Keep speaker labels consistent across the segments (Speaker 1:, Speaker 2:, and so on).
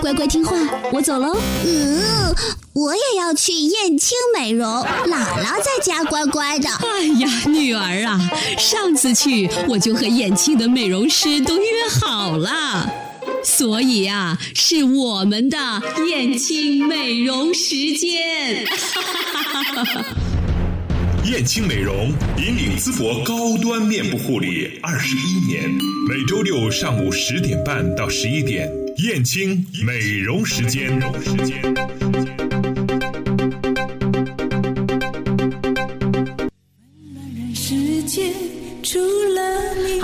Speaker 1: 乖乖听话，我走喽。
Speaker 2: 嗯，我也要去燕青美容，姥姥在家乖乖的。
Speaker 1: 哎呀，女儿啊，上次去我就和燕青的美容师都约好了，所以啊，是我们的燕青美容时间。
Speaker 3: 燕青美容引领淄博高端面部护理二十一年，每周六上午十点半到十一点，燕青美容时间。
Speaker 4: 时间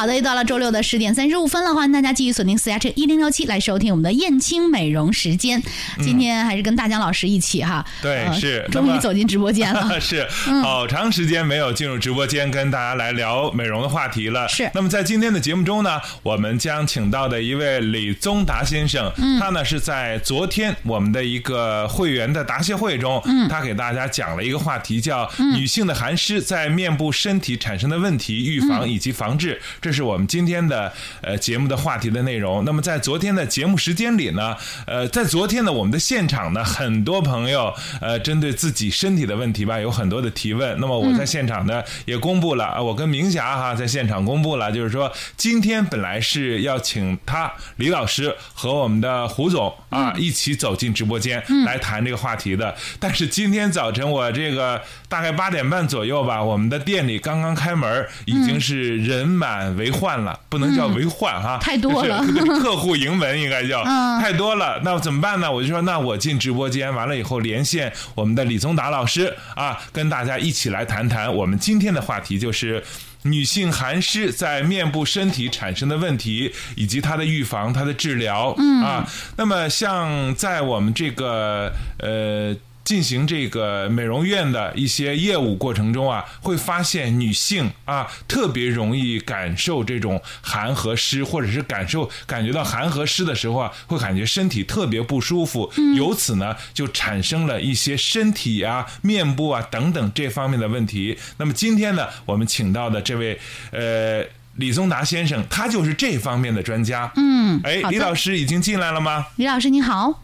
Speaker 4: 好的，又到了周六的十点三十五分了，欢迎大家继续锁定私家车一零六七来收听我们的燕青美容时间。今天还是跟大江老师一起哈，
Speaker 5: 对，
Speaker 4: 呃
Speaker 5: 是
Speaker 4: 终于走进直播间了。
Speaker 5: 是好长时间没有进入直播间跟大家来聊美容的话题了。
Speaker 4: 是。
Speaker 5: 那么在今天的节目中呢，我们将请到的一位李宗达先生，他呢是在昨天我们的一个会员的答谢会中，他给大家讲了一个话题，叫女性的寒湿在面部身体产生的问题预防以及防治，这是我们今天的呃节目的话题的内容。那么在昨天的节目时间里呢，呃，在昨天呢我们的现场呢，很多朋友呃针对自己身体的问题吧，有很多的提问。那么我在现场呢也公布了，啊我跟明霞哈在现场公布了，就是说今天本来是要请他李老师和我们的胡总啊一起走进直播间来谈这个话题的，但是今天早晨我这个大概八点半左右吧，我们的店里刚刚开门，已经是人满为患了，不能叫为患哈，
Speaker 4: 太多了
Speaker 5: 客户盈门应该叫
Speaker 4: 嗯
Speaker 5: 太多了，那怎么办呢？我就说，那我进直播间完了以后连线我们的李宗达老师啊，跟大家一起来谈谈我们今天的话题就是。女性寒湿在面部身体产生的问题，以及它的预防、它的治疗，嗯啊，那么像在我们这个呃进行这个美容院的一些业务过程中啊，会发现女性啊特别容易感受这种寒和湿，或者是感受感觉到寒和湿的时候啊，会感觉身体特别不舒服，由此呢就产生了一些身体啊、面部啊等等这方面的问题。那么今天呢，我们请到的这位呃。李宗达先生，他就是这方面的专家。
Speaker 4: 嗯，
Speaker 5: 哎，李老师已经进来了吗？
Speaker 4: 李老师你好，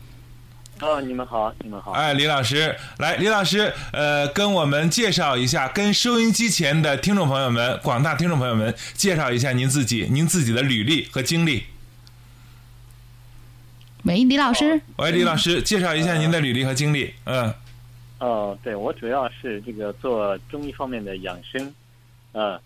Speaker 6: 哦，你们好，你们好。
Speaker 5: 哎，李老师，来，李老师，呃，跟我们介绍一下，跟收音机前的听众朋友们、广大听众朋友们介绍一下您自己，您自己的履历和经历。
Speaker 4: 喂，李老师，
Speaker 5: 喂，李老师，介绍一下您的履历和经历。嗯
Speaker 6: 哦，对我主要是这个做中医方面的养生，呃，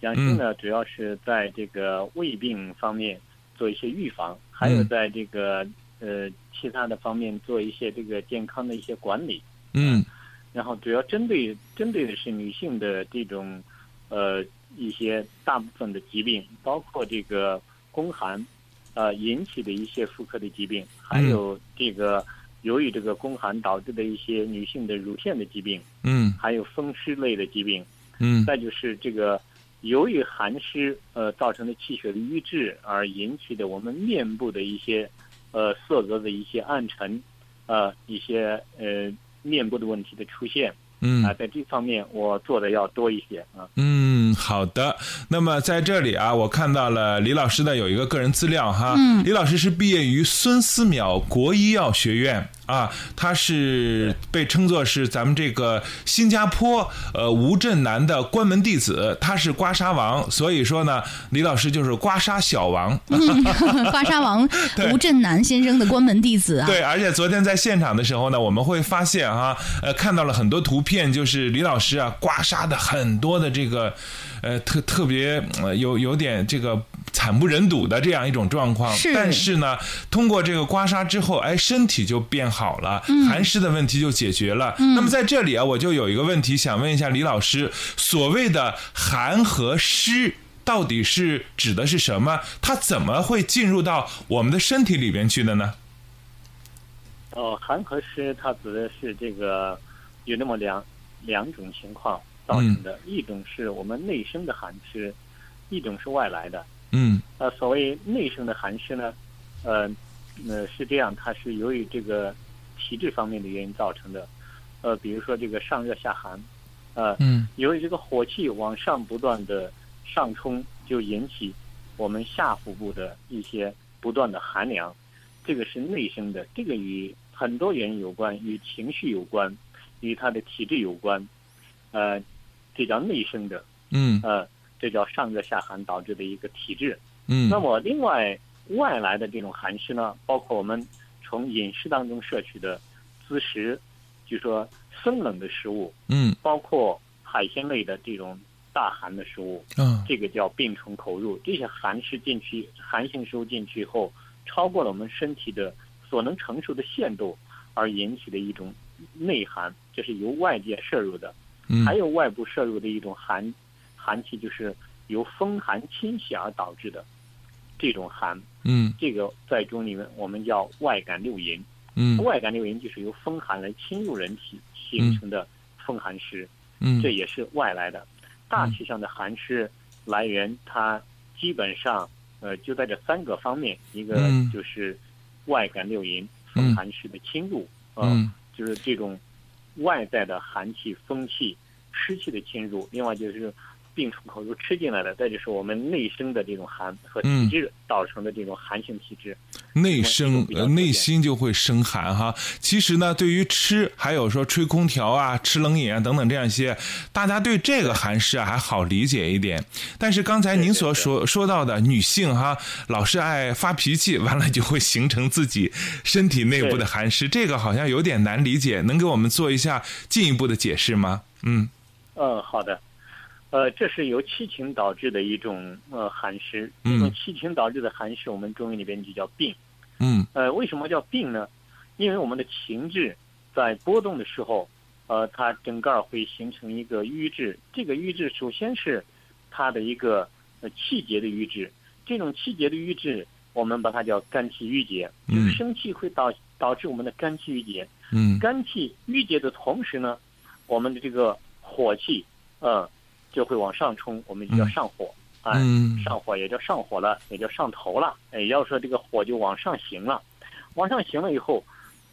Speaker 6: 养生呢主要是在这个胃病方面做一些预防，还有在这个呃其他的方面做一些这个健康的一些管理。
Speaker 5: 嗯。
Speaker 6: 然后主要针对针对的是女性的这种呃一些大部分的疾病，包括这个宫寒呃引起的一些妇科的疾病，还有这个由于这个宫寒导致的一些女性的乳腺的疾病，
Speaker 5: 嗯。
Speaker 6: 还有风湿类的疾病，
Speaker 5: 嗯。
Speaker 6: 再就是这个由于寒湿呃造成的气血的瘀滞而引起的我们面部的一些呃色泽的一些暗沉，呃一些呃面部的问题的出现。
Speaker 5: 嗯
Speaker 6: 啊，在这方面我做的要多一些啊。
Speaker 5: 嗯，好的。那么在这里啊，我看到了李老师的有一个个人资料哈。嗯，李老师是毕业于孙思邈国医药学院啊，他是被称作是咱们这个新加坡呃吴镇南的关门弟子，他是刮痧王，所以说呢，李老师就是刮痧小王。
Speaker 4: 刮痧王 吴镇南先生的关门弟子啊。
Speaker 5: 对，而且昨天在现场的时候呢，我们会发现哈、呃，看到了很多图片，就是李老师啊刮痧的很多的这个，呃，特特别呃有有点这个惨不忍睹的这样一种状况。
Speaker 4: 是
Speaker 5: 但是呢，通过这个刮痧之后，哎，身体就变好了，寒湿的问题就解决了。那么在这里啊，我就有一个问题想问一下李老师，所谓的寒和湿。到底是指的是什么？它怎么会进入到我们的身体里边去的呢？
Speaker 6: 哦，寒和湿它指的是这个有那么两两种情况造成的，一种是我们内生的寒湿，一种是外来的。
Speaker 5: 嗯
Speaker 6: 呃，所谓内生的寒湿呢，呃，呃是这样，它是由于这个体质方面的原因造成的。呃，比如说这个上热下寒，呃，
Speaker 5: 嗯
Speaker 6: 由于这个火气往上不断的上冲，就引起我们下腹部的一些不断的寒凉，这个是内生的，这个与很多原因有关，与情绪有关，与他的体质有关，呃，这叫内生的，
Speaker 5: 嗯
Speaker 6: 呃，这叫上热下寒导致的一个体质。
Speaker 5: 嗯
Speaker 6: 那么另外外来的这种寒湿呢，包括我们从饮食当中摄取的滋食，就说生冷的食物，
Speaker 5: 嗯
Speaker 6: 包括海鲜类的这种大寒的食物，
Speaker 5: 嗯
Speaker 6: 这个叫病从口入。这些寒湿进去，寒性食物进去以后，超过了我们身体的所能承受的限度，而引起的一种内寒，这是由外界摄入的。
Speaker 5: 嗯
Speaker 6: 还有外部摄入的一种寒寒气，就是由风寒侵袭而导致的这种寒。
Speaker 5: 嗯。
Speaker 6: 这个在中医里面我们叫外感六淫。
Speaker 5: 嗯。
Speaker 6: 外感六淫就是由风寒来侵入人体形成的风寒湿。
Speaker 5: 嗯。
Speaker 6: 这也是外来的。大体上的寒湿来源，它基本上呃就在这三个方面，一个
Speaker 5: 嗯。
Speaker 6: 就是外感六淫、风寒湿的侵入，呃
Speaker 5: 嗯。
Speaker 6: 就是这种外在的寒气、风气、湿气的侵入，另外就是病从口入吃进来的，再就是我们内生的这种寒和体质造成的这种寒性体质。
Speaker 5: 内生呃内心就会生寒哈。其实呢，对于吃，还有说吹空调啊、吃冷饮啊等等这样一些，大家对这个寒湿啊还好理解一点。但是刚才您所说说到的女性哈，老是爱发脾气，完了就会形成自己身体内部的寒湿，这个好像有点难理解，能给我们做一下进一步的解释吗？嗯
Speaker 6: 嗯，好的。呃，这是由七情导致的一种呃寒湿，
Speaker 5: 嗯
Speaker 6: 这种七情导致的寒湿，我们中医里边就叫病。
Speaker 5: 嗯
Speaker 6: 呃，为什么叫病呢？因为我们的情志在波动的时候，呃，它整个儿会形成一个瘀滞。这个瘀滞首先是它的一个呃气结的瘀滞，这种气结的瘀滞，我们把它叫肝气郁结，就是
Speaker 5: 嗯
Speaker 6: 生气会导导致我们的肝气郁结。
Speaker 5: 嗯
Speaker 6: 肝气郁结的同时呢，我们的这个火气，呃，就会往上冲，我们就叫
Speaker 5: 嗯
Speaker 6: 上火。哎，
Speaker 5: 嗯
Speaker 6: 上火也叫上火了，也叫上头了。哎，要说这个火就往上行了，往上行了以后，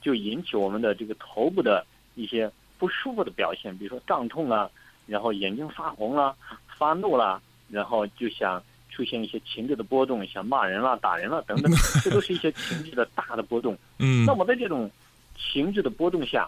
Speaker 6: 就引起我们的这个头部的一些不舒服的表现，比如说胀痛啊，然后眼睛发红啦、发怒了，然后就想出现一些情绪的波动，想骂人了、打人了等等，这都是一些情绪的大的波动。
Speaker 5: 嗯
Speaker 6: 那么在这种情绪的波动下，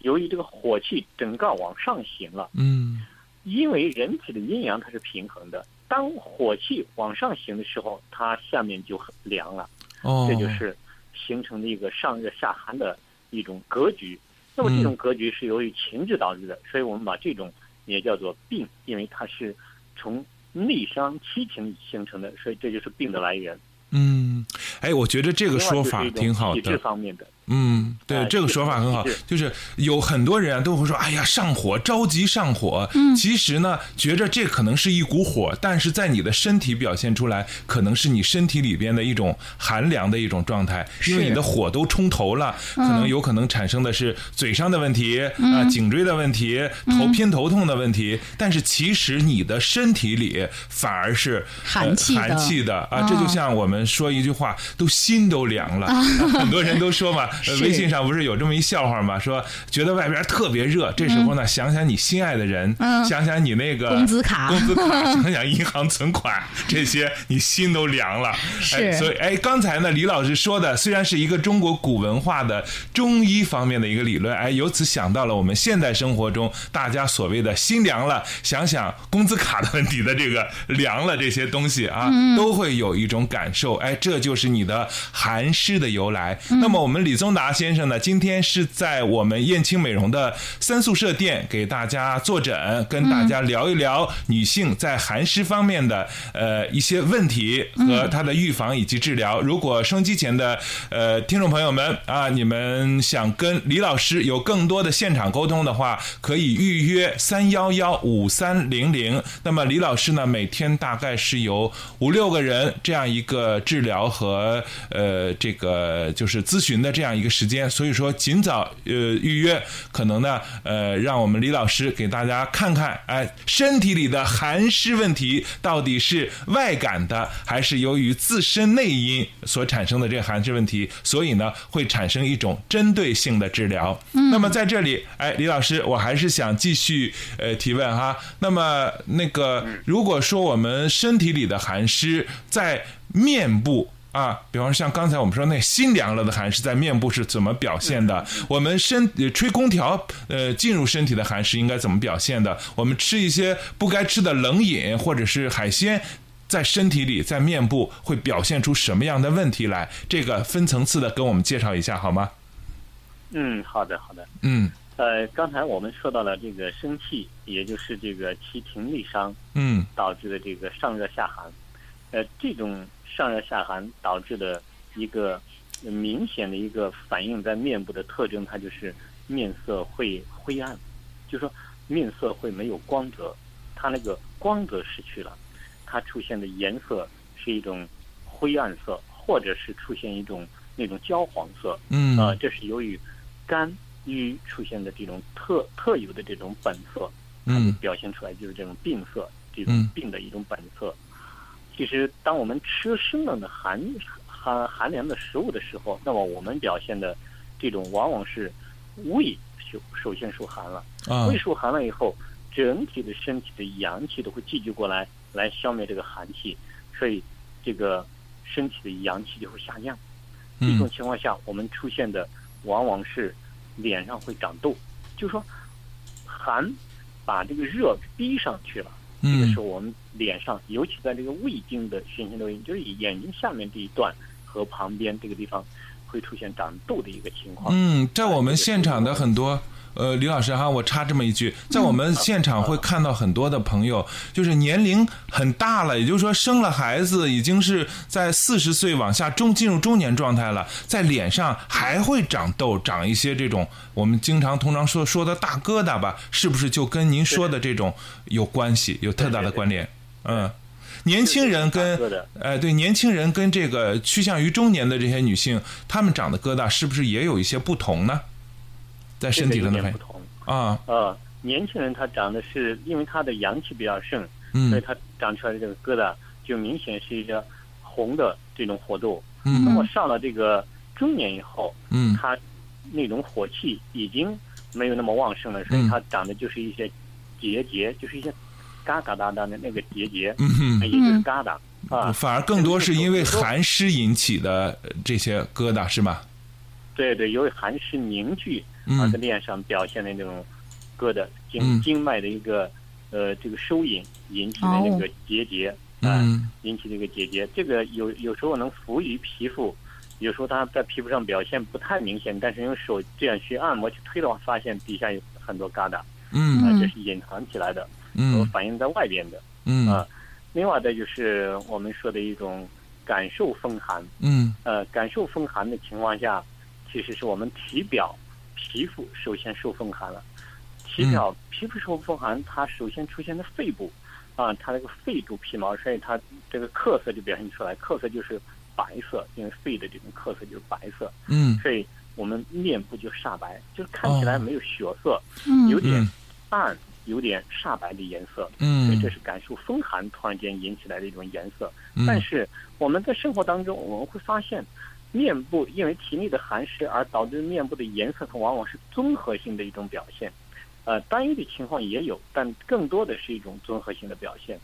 Speaker 6: 由于这个火气整个往上行了。
Speaker 5: 嗯
Speaker 6: 因为人体的阴阳它是平衡的，当火气往上行的时候，它下面就很凉了，
Speaker 5: 哦，
Speaker 6: 这就是形成的一个上热下寒的一种格局。那么这种格局是由于情志导致的，所以我们把这种也叫做病，因为它是从内伤七情形成的，所以这就是病的来源。
Speaker 5: 嗯，哎，我觉得这个说法挺好
Speaker 6: 体质。方面的，
Speaker 5: 嗯，对，
Speaker 6: 哎
Speaker 5: 这个说法很好，就是有很多人啊都会说，哎呀，上火，着急上火。
Speaker 6: 嗯。
Speaker 5: 其实呢，觉着这可能是一股火，但是在你的身体表现出来，可能是你身体里边的一种寒凉的一种状态，因为你的火都冲头了，可能有可能产生的是嘴上的问题啊、颈椎的问题、头偏头痛的问题，但是其实你的身体里反而是
Speaker 4: 寒气
Speaker 5: 呃寒气的啊，这就像我们说一句话，都心都凉了。很多人都说嘛，微信上不是有这么一笑话吗，说觉得外边特别热，这时候呢，想想你心爱的人，
Speaker 4: 嗯。
Speaker 5: 想想你那个
Speaker 4: 工资卡。
Speaker 5: 工资卡，想想银行存款，这些你心都凉了。
Speaker 4: 是。
Speaker 5: 哎，所以哎，刚才呢，李老师说的虽然是一个中国古文化的中医方面的一个理论，哎，由此想到了我们现代生活中大家所谓的心凉了，想想工资卡的问题的这个凉了这些东西啊，都会有一种感受。哎，这就是你的寒湿的由来。那么我们李宗达先生呢，今天是在我们燕青美容的三宿舍店给大家坐诊，跟大家聊一聊女性在寒湿方面的呃一些问题和它的预防以及治疗。如果收音机前的呃听众朋友们啊，你们想跟李老师有更多的现场沟通的话，可以预约三幺幺五三零零。那么李老师呢，每天大概是有五六个人这样一个治疗和呃这个就是咨询的这样一个时间，所以说尽早呃预约，可能呢呃让我们李老师给大家看看，哎，身体里的寒湿问题到底是外感的，还是由于自身内因所产生的这个寒湿问题，所以呢会产生一种针对性的治疗。那么在这里，哎，李老师，我还是想继续呃提问哈。那么那个，如果说我们身体里的寒湿在面部啊，比方说像刚才我们说那心凉了的寒是在面部是怎么表现的？我们身呃吹空调呃进入身体的寒是应该怎么表现的？我们吃一些不该吃的冷饮或者是海鲜，在身体里在面部会表现出什么样的问题来？这个分层次的跟我们介绍一下好吗？
Speaker 6: 嗯，好的，好的。
Speaker 5: 嗯
Speaker 6: 呃，刚才我们说到了这个生气，也就是这个其停力伤
Speaker 5: 嗯
Speaker 6: 导致的这个上热下寒。呃，这种上热下寒导致的一个呃明显的一个反映在面部的特征，它就是面色会灰暗，就说面色会没有光泽，它那个光泽失去了，它出现的颜色是一种灰暗色，或者是出现一种那种焦黄色。
Speaker 5: 嗯
Speaker 6: 啊，这是由于肝郁出现的这种特特有的这种本色，
Speaker 5: 嗯
Speaker 6: 表现出来就是这种病色，这
Speaker 5: 嗯
Speaker 6: 种病的一种本色。其实，当我们吃生冷的寒寒寒凉的食物的时候，那么我们表现的这种往往是胃首首先受寒了，
Speaker 5: 啊
Speaker 6: 胃受寒了以后，整体的身体的阳气都会聚集过来，来消灭这个寒气，所以这个身体的阳气就会下降。这种
Speaker 5: 嗯
Speaker 6: 情况下，我们出现的往往是脸上会长痘，就是说寒把这个热逼上去了。这个
Speaker 5: 嗯
Speaker 6: 时候，我们脸上，尤其在这个胃经的循行流经，就是眼睛下面这一段和旁边这个地方，会出现长痘的一个情况。
Speaker 5: 嗯，在我们现场的很多。呃，李老师哈，我插这么一句，在我们现场会看到很多的朋友，就是年龄很大了，也就是说生了孩子，已经是在四十岁往下中进入中年状态了，在脸上还会长痘，长一些这种我们经常通常说说的大疙瘩吧，是不是就跟您说的这种有关系，有特大的关联？嗯，年轻人跟
Speaker 6: 哎
Speaker 5: 呃对年轻人跟这个趋向于中年的这些女性，她们长的疙瘩是不是也有一些不同呢？在身体
Speaker 6: 这
Speaker 5: 上的反
Speaker 6: 个有点不同。
Speaker 5: 啊，
Speaker 6: 呃，年轻人他长的是因为他的阳气比较盛，
Speaker 5: 嗯。
Speaker 6: 所以他长出来的这个疙瘩就明显是一个红的这种火痘。
Speaker 5: 嗯。
Speaker 6: 那么上了这个中年以后，
Speaker 5: 嗯。
Speaker 6: 他那种火气已经没有那么旺盛了，所
Speaker 5: 嗯。
Speaker 6: 以他长的就是一些结节，就是一些嘎嘎哒哒的那个结节，
Speaker 5: 嗯
Speaker 6: 也就是疙瘩啊。
Speaker 5: 反而更多是因为寒湿引起的呃这些疙瘩是吗？
Speaker 6: 对对，由于寒湿凝聚
Speaker 5: 嗯。
Speaker 6: 而在脸上表现的那种疙瘩，
Speaker 5: 嗯。
Speaker 6: 经经脉的一个呃这个收引引起的那个结节啊，
Speaker 5: 嗯
Speaker 6: 引起这个结节，这个有有时候能浮于皮肤，有时候它在皮肤上表现不太明显，但是用手这样去按摩去推的话，发现底下有很多疙瘩啊，
Speaker 5: 嗯
Speaker 6: 这是隐藏起来的，和
Speaker 5: 嗯
Speaker 6: 反映在外边的
Speaker 5: 嗯。
Speaker 6: 啊。另外的就是我们说的一种感受风寒，
Speaker 5: 嗯。
Speaker 6: 呃，感受风寒的情况下，其实是我们体表皮肤首先受风寒了。体表皮肤受风寒，它首先出现在肺部，啊，它那个肺主皮毛，所以它这个褐色就表现出来，褐色就是白色，因为肺的这种褐色就是白色，
Speaker 5: 嗯。
Speaker 6: 所以我们面部就煞白，就是看起来没有血色，
Speaker 4: 嗯。
Speaker 6: 有点
Speaker 5: 嗯。
Speaker 6: 暗，有点煞白的颜色。所以
Speaker 5: 嗯
Speaker 6: 这是感受风寒突然间引起来的一种颜色。
Speaker 5: 嗯
Speaker 6: 但是我们在生活当中，我们会发现，面部因为体内的寒湿而导致面部的颜色，它往往是综合性的一种表现。呃，单一的情况也有，但更多的是一种综合性的表现。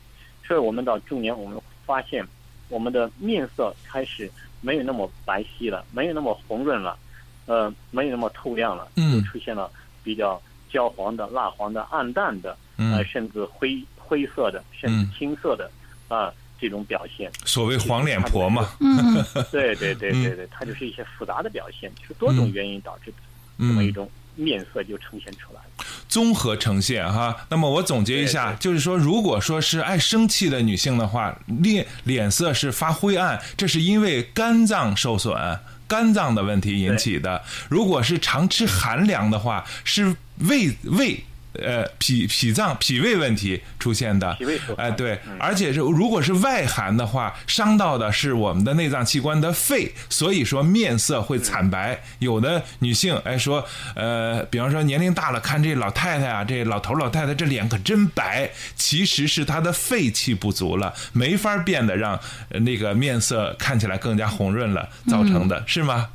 Speaker 6: 所以我们到中年，我们发现我们的面色开始没有那么白皙了，没有那么红润了，呃，没有那么透亮了，
Speaker 5: 嗯
Speaker 6: 就出现了比较焦黄的、蜡黄的、暗淡的，呃，
Speaker 5: 嗯，
Speaker 6: 甚至灰灰色的，甚至青色的啊、这种表现。
Speaker 5: 所谓黄脸婆嘛，
Speaker 4: 嗯。
Speaker 6: 对对对对对，它就是一些复杂的表现，就是多种原因导致的这么一
Speaker 5: 嗯，
Speaker 6: 种面色就呈现出来了。
Speaker 5: 综合呈现哈。那么我总结一下，就是说，如果说是爱生气的女性的话，脸脸色是发灰暗，这是因为肝脏受损。肝脏的问题引起的，如果是常吃寒凉的话，是胃胃呃脾脾脏脾胃问题出现的
Speaker 6: 脾胃
Speaker 5: 哎对
Speaker 6: 嗯，
Speaker 5: 而且是如果是外寒的话，伤到的是我们的内脏器官的肺，所以说面色会惨白。有的女性哎说，呃，比方说年龄大了，看这老太太啊，这老头老太太这脸可真白，其实是她的肺气不足了，没法变得让呃那个面色看起来更加红润了造成的，是吗？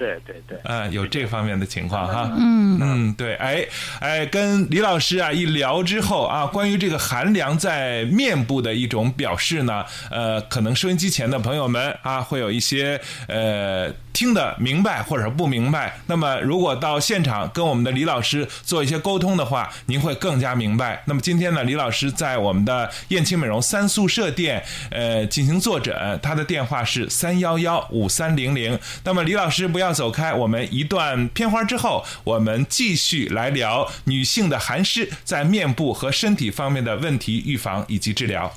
Speaker 6: 对对对，
Speaker 5: 呃，有这方面的情况哈。
Speaker 4: 嗯
Speaker 5: 嗯，对，哎哎，跟李老师啊一聊之后啊，关于这个寒凉在面部的一种表示呢，呃，可能收音机前的朋友们啊，会有一些呃听得明白或者不明白。那么如果到现场跟我们的李老师做一些沟通的话，您会更加明白。那么今天呢，李老师在我们的燕青美容三宿舍店呃进行坐诊，他的电话是三幺幺五三零零。那么李老师不要走开，我们一段片花之后，我们继续来聊女性的寒湿在面部和身体方面的问题预防以及治疗。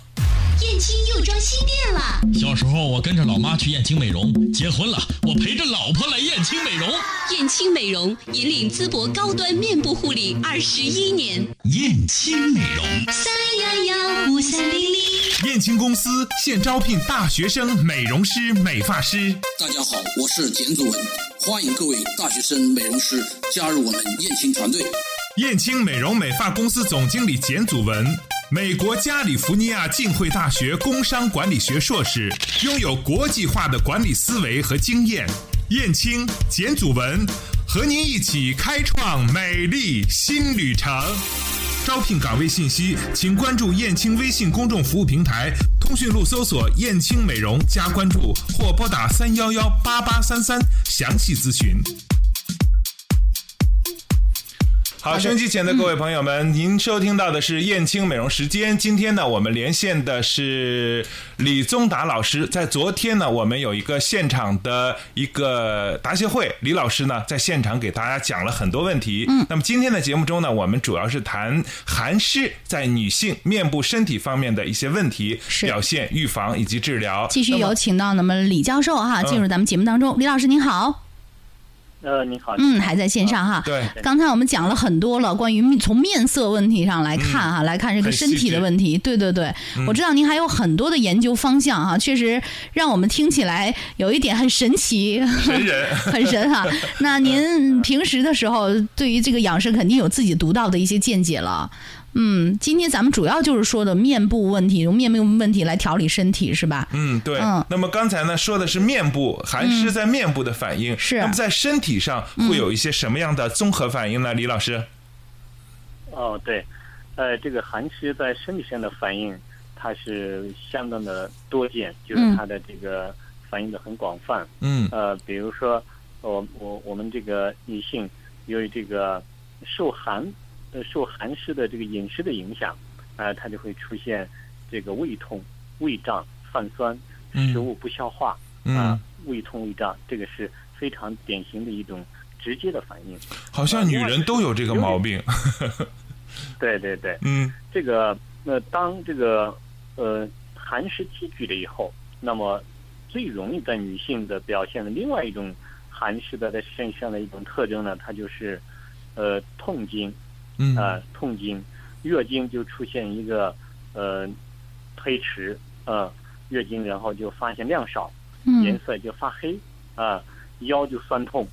Speaker 2: 燕青又装新店了，
Speaker 7: 小时候我跟着老妈去燕青美容，结婚了我陪着老婆来燕青美容。
Speaker 1: 燕青美容引领淄博高端面部护理二十一年，
Speaker 7: 燕青美容，
Speaker 2: 三幺幺五三零零。
Speaker 3: 燕青公司现招聘大学生美容师、美发师。
Speaker 8: 大家好，我是简祖文，欢迎各位大学生美容师加入我们燕青团队。
Speaker 3: 燕青美容美发公司总经理简祖文，美国加利福尼亚浸会大学工商管理学硕士，拥有国际化的管理思维和经验。燕青、简祖文和您一起开创美丽新旅程。招聘岗位信息，请关注燕青微信公众服务平台，通讯录搜索“燕青美容”加关注，或拨打三幺幺八八三三详细咨询。
Speaker 5: 好，收音机前的各位朋友们，您收听到的是燕青美容时间。今天呢，我们连线的是李宗达老师。在昨天呢，我们有一个现场的一个答谢会，李老师呢在现场给大家讲了很多问题。嗯，那么今天的节目中呢，我们主要是谈寒湿在女性面部身体方面的一些问题、表现、预防以及治疗。
Speaker 4: 继续有请到那么李教授哈进入咱们节目当中。李老师您好，
Speaker 6: 呃，你好，
Speaker 4: 嗯，还在线上哈。
Speaker 5: 对。
Speaker 4: 刚才我们讲了很多了，关于面从面色问题上来看哈，来看这个身体的问题。对对对，我知道您还有很多的研究方向哈，确实让我们听起来有一点很神奇，
Speaker 5: 神人。
Speaker 4: 很神哈。那您平时的时候，对于这个养生肯定有自己独到的一些见解了。嗯，今天咱们主要就是说的面部问题，用面部问题来调理身体，是吧？
Speaker 5: 嗯，对。
Speaker 4: 嗯
Speaker 5: 那么刚才呢说的是面部寒湿在面部的反应，
Speaker 4: 是嗯
Speaker 5: 那么在身体上会有一些什么样的综合反应呢？李老师？
Speaker 6: 哦，对，呃，这个寒湿在身体上的反应，它是相当的多见，就是
Speaker 4: 嗯
Speaker 6: 它的这个反应的很广泛。
Speaker 5: 嗯
Speaker 6: 呃，比如说，我我我们这个女性由于这个受寒呃受寒湿的这个饮食的影响，呃，它就会出现这个胃痛、胃胀、泛酸、
Speaker 5: 嗯
Speaker 6: 食物不消化
Speaker 5: 嗯
Speaker 6: 啊、胃痛、胃胀，这个是非常典型的一种直接的反应。
Speaker 5: 好像女人都有这个毛病。
Speaker 6: 对对对，
Speaker 5: 嗯
Speaker 6: 这个那当这个呃寒湿积聚了以后，那么最容易在女性的表现的另外一种寒湿的在身上的一种特征呢，它就是呃痛经
Speaker 5: 嗯
Speaker 6: 啊、痛经，月经就出现一个呃推迟呃月经，然后就发现量少，颜
Speaker 4: 嗯
Speaker 6: 色就发黑啊、腰就酸痛，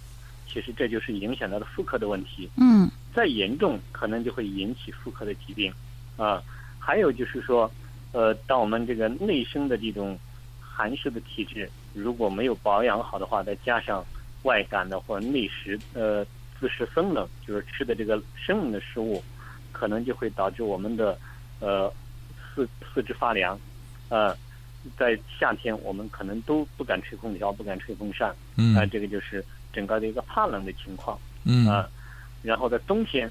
Speaker 6: 其实这就是影响到了妇科的问题。
Speaker 4: 嗯
Speaker 6: 再严重，可能就会引起妇科的疾病，啊，还有就是说，呃，当我们这个内生的这种寒湿的体质如果没有保养好的话，再加上外感的或者内湿，呃，自食生冷，就是吃的这个生冷的食物，可能就会导致我们的呃四四肢发凉，呃，在夏天我们可能都不敢吹空调，不敢吹风扇，啊、
Speaker 5: 嗯
Speaker 6: 这个就是整个的一个怕冷的情况。
Speaker 5: 嗯。
Speaker 6: 啊，然后在冬天，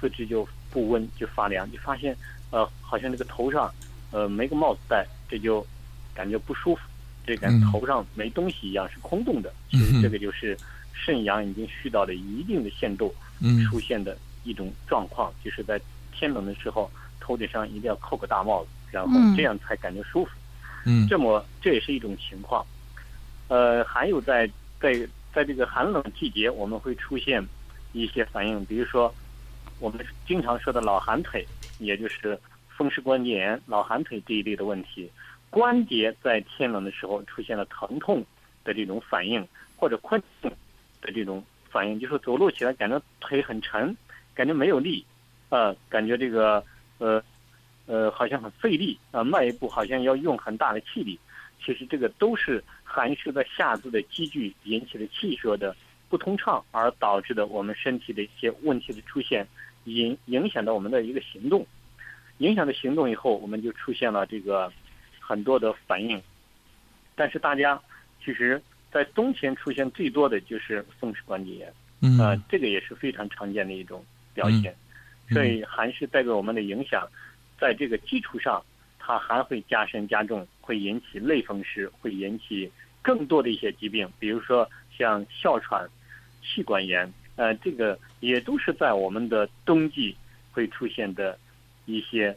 Speaker 6: 四肢就不温就发凉，就发现呃好像这个头上呃没个帽子戴，这就感觉不舒服，这感
Speaker 5: 嗯。
Speaker 6: 觉头上没东西一样是空洞的。其实这个就是肾阳已经虚到了一定的限度
Speaker 5: 嗯
Speaker 6: 出现的一种状况，就是在天冷的时候头顶上一定要扣个大帽子，然后
Speaker 4: 嗯
Speaker 6: 这样才感觉舒服。
Speaker 5: 嗯
Speaker 6: 这么这也是一种情况。呃，还有在在在这个寒冷季节，我们会出现一些反应，比如说我们经常说的老寒腿，也就是风湿关节炎、老寒腿这一类的问题。关节在天冷的时候出现了疼痛的这种反应，或者困痛的这种反应，就是走路起来感觉腿很沉，感觉没有力，呃，感觉这个呃呃好像很费力啊、迈一步好像要用很大的气力。其实这个都是寒湿的下肢的积聚引起的气血的不通畅而导致的我们身体的一些问题的出现，影影响到我们的一个行动，影响的行动以后，我们就出现了这个很多的反应。但是大家其实，在冬天出现最多的就是风湿关节炎，
Speaker 5: 嗯。
Speaker 6: 呃，这个也是非常常见的一种表现。所以寒湿带给我们的影响，在这个基础上，它还会加深加重，会引起类风湿，会引起更多的一些疾病，比如说像哮喘、气管炎，呃，这个也都是在我们的冬季会出现的一些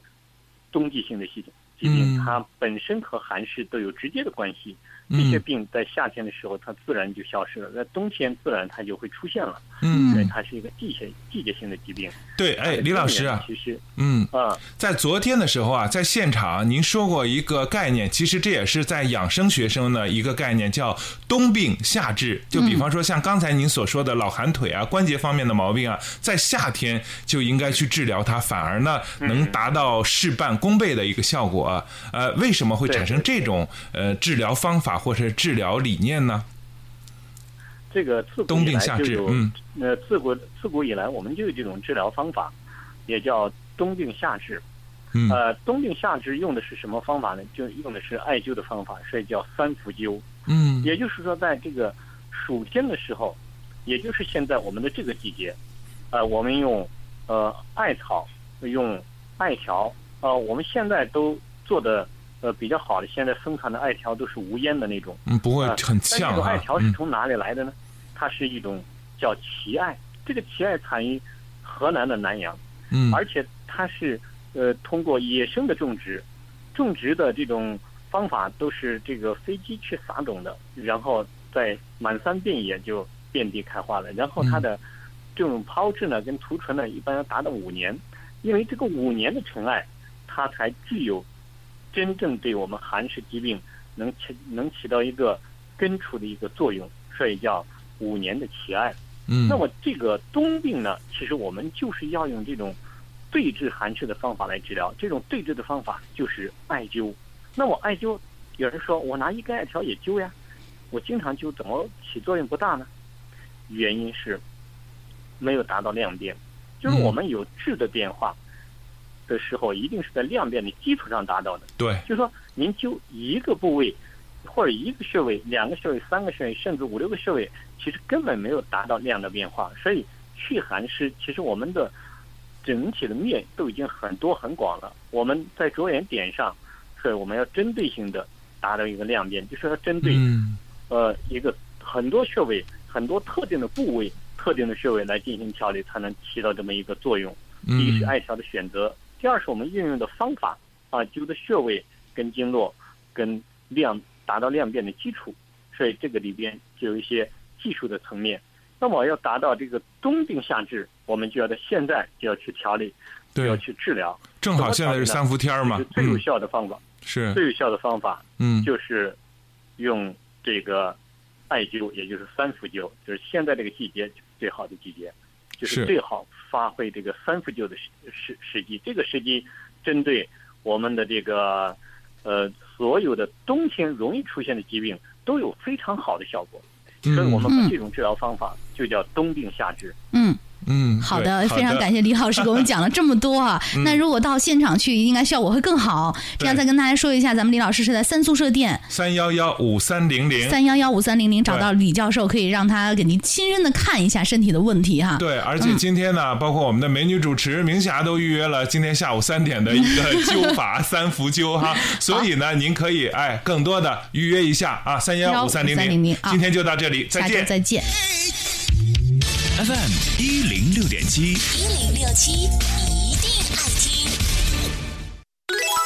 Speaker 6: 冬季性的疾疾病，
Speaker 5: 嗯。
Speaker 6: 它本身和寒湿都有直接的关系。这
Speaker 5: 嗯
Speaker 6: 些病在夏天的时候，它自然就消失了；在冬天，自然它就会出现了。
Speaker 5: 嗯
Speaker 6: 对，它是一个季节季节性的疾病。
Speaker 5: 对，哎，李老师啊，
Speaker 6: 其实
Speaker 5: 嗯，
Speaker 6: 啊，
Speaker 5: 在昨天的时候啊，在现场您说过一个概念，其实这也是在养生学生的一个概念，叫冬病夏治。就比方说像刚才您所说的老寒腿啊、关节方面的毛病啊，在夏天就应该去治疗它，反而呢能达到事半功倍的一个效果啊。呃，为什么会产生这种呃治疗方法或是治疗理念呢？
Speaker 6: 这个自古
Speaker 5: 冬
Speaker 6: 以来就有，
Speaker 5: 嗯
Speaker 6: 呃，自古自古以来我们就有这种治疗方法，也叫冬病夏治。
Speaker 5: 嗯
Speaker 6: 呃，冬病夏治用的是什么方法呢？就用的是艾灸的方法，所以叫三伏灸。
Speaker 5: 嗯
Speaker 6: 也就是说，在这个暑天的时候，也就是现在我们的这个季节，呃，我们用呃艾草，用艾条，呃，我们现在都做的呃比较好的，现在生产的艾条都是无烟的那种。
Speaker 5: 嗯，不会
Speaker 6: 啊
Speaker 5: 很呛哈
Speaker 6: 种艾条，是
Speaker 5: 嗯
Speaker 6: 从哪里来的呢？它是一种叫奇艾，这个奇艾产于河南的南阳，
Speaker 5: 嗯
Speaker 6: 而且它是呃通过野生的种植，种植的这种方法都是这个飞机去撒种的，然后在满山遍野就遍地开花了。然后它的这种抛制呢跟涂唇呢一般要达到五年，因为这个五年的陈艾，它才具有真正对我们寒湿疾病能起能起到一个根除的一个作用，所以叫五年的奇艾。
Speaker 5: 嗯
Speaker 6: 那么这个冬病呢，其实我们就是要用这种对治寒湿的方法来治疗。这种对治的方法就是艾灸。那我艾灸，有人说我拿一根艾条也灸呀，我经常灸怎么起作用不大呢？原因是没有达到量变，就是我们有质的变化的时候，一定是在量变的基础上达到的。
Speaker 5: 对，
Speaker 6: 就是说您灸一个部位或者一个穴位、两个穴位、三个穴位，甚至五六个穴位，其实根本没有达到量的变化。所以祛寒湿，其实我们的整体的面都已经很多很广了。我们在着眼点上，所以我们要针对性的达到一个量变，就是要针对、
Speaker 5: 嗯
Speaker 6: 呃一个很多穴位、很多特定的部位、特定的穴位来进行调理，才能起到这么一个作用。第一是
Speaker 5: 嗯
Speaker 6: 艾条的选择，第二是我们运用的方法啊，灸的穴位跟经络跟量达到量变的基础，所以这个里边就有一些技术的层面。那么要达到这个冬病夏治，我们就要在现在就要去调理，就要，去治疗。
Speaker 5: 正好现在是三伏天儿嘛。
Speaker 6: 是，最有
Speaker 5: 嗯。
Speaker 6: 效的方法，
Speaker 5: 是。
Speaker 6: 最有效的方法
Speaker 5: 嗯。
Speaker 6: 就是用这个艾灸，也就是三伏灸，就是现在这个季节最好的季节，就是是。最好发挥这个三伏灸的时时时机。这个时机针对我们的这个呃所有的冬天容易出现的疾病都有非常好的效果，所以我们把这种治疗方法就叫冬病夏治。
Speaker 4: 嗯，
Speaker 5: 嗯，
Speaker 4: 好
Speaker 5: 对
Speaker 4: 的，非常感谢李老师给我们讲了这么多啊。那如果到现场去，应该效果会更好。这样再跟大家说一下，咱们李老师是在三宿舍店
Speaker 5: 三幺幺五三零零。
Speaker 4: 三幺幺五三零零找到李教授，可以让他给您亲身的看一下身体的问题哈。
Speaker 5: 对，而且今天呢，包括我们的美女主持明霞都预约了今天下午三点的一个 灸法三伏灸哈，所以呢，您可以哎更多的预约一下啊，三幺五三零零
Speaker 4: 310。啊
Speaker 5: 今天就到这里，再见。
Speaker 4: 再见。
Speaker 7: FM 七。
Speaker 2: 一零六七一定爱听。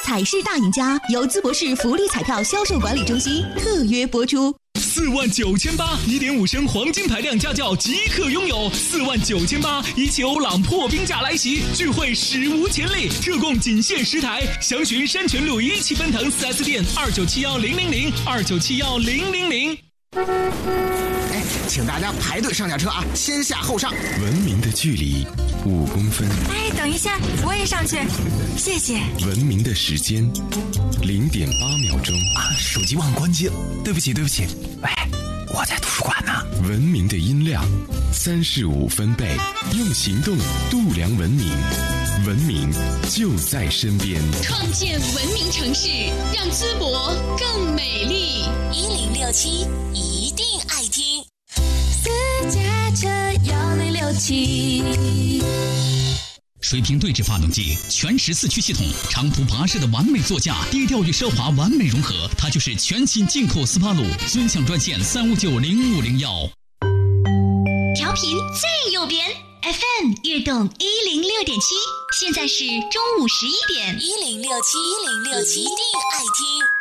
Speaker 9: 彩市大赢家由淄博市福利彩票销售管理中心特约播出。
Speaker 7: 四万九千八，一点五升黄金排量家轿即刻拥有。四万九千八，一汽欧朗破冰价来袭，聚会史无前例，特供仅限十台。详询山泉路一汽奔腾 4S 店二九七幺零零零二九七幺零零零。
Speaker 10: 哎，请大家排队上下车啊，先下后上。
Speaker 11: 文明的距离五公分，
Speaker 12: 哎，等一下，我也上去，谢谢。
Speaker 11: 文明的时间零点八秒钟。
Speaker 10: 啊，手机忘关机了，对不起，对不起。喂，
Speaker 13: 我在图书馆呢。
Speaker 11: 文明的音量，三十五分贝，用行动度量文明，文明就在身边。
Speaker 1: 创建文明城市，让淄博更美丽。
Speaker 9: 一零六七一定爱听，私家车幺零六七。
Speaker 14: 水平对置发动机，全时四驱系统，长途跋涉的完美座驾，低调与奢华完美融合，它就是全新进口斯巴鲁。尊享专线三五九零五零幺。
Speaker 15: 调频最右边，FM 悦动一零六点七，现在是中午十一点。
Speaker 9: 一零六七一零六七，一定爱听。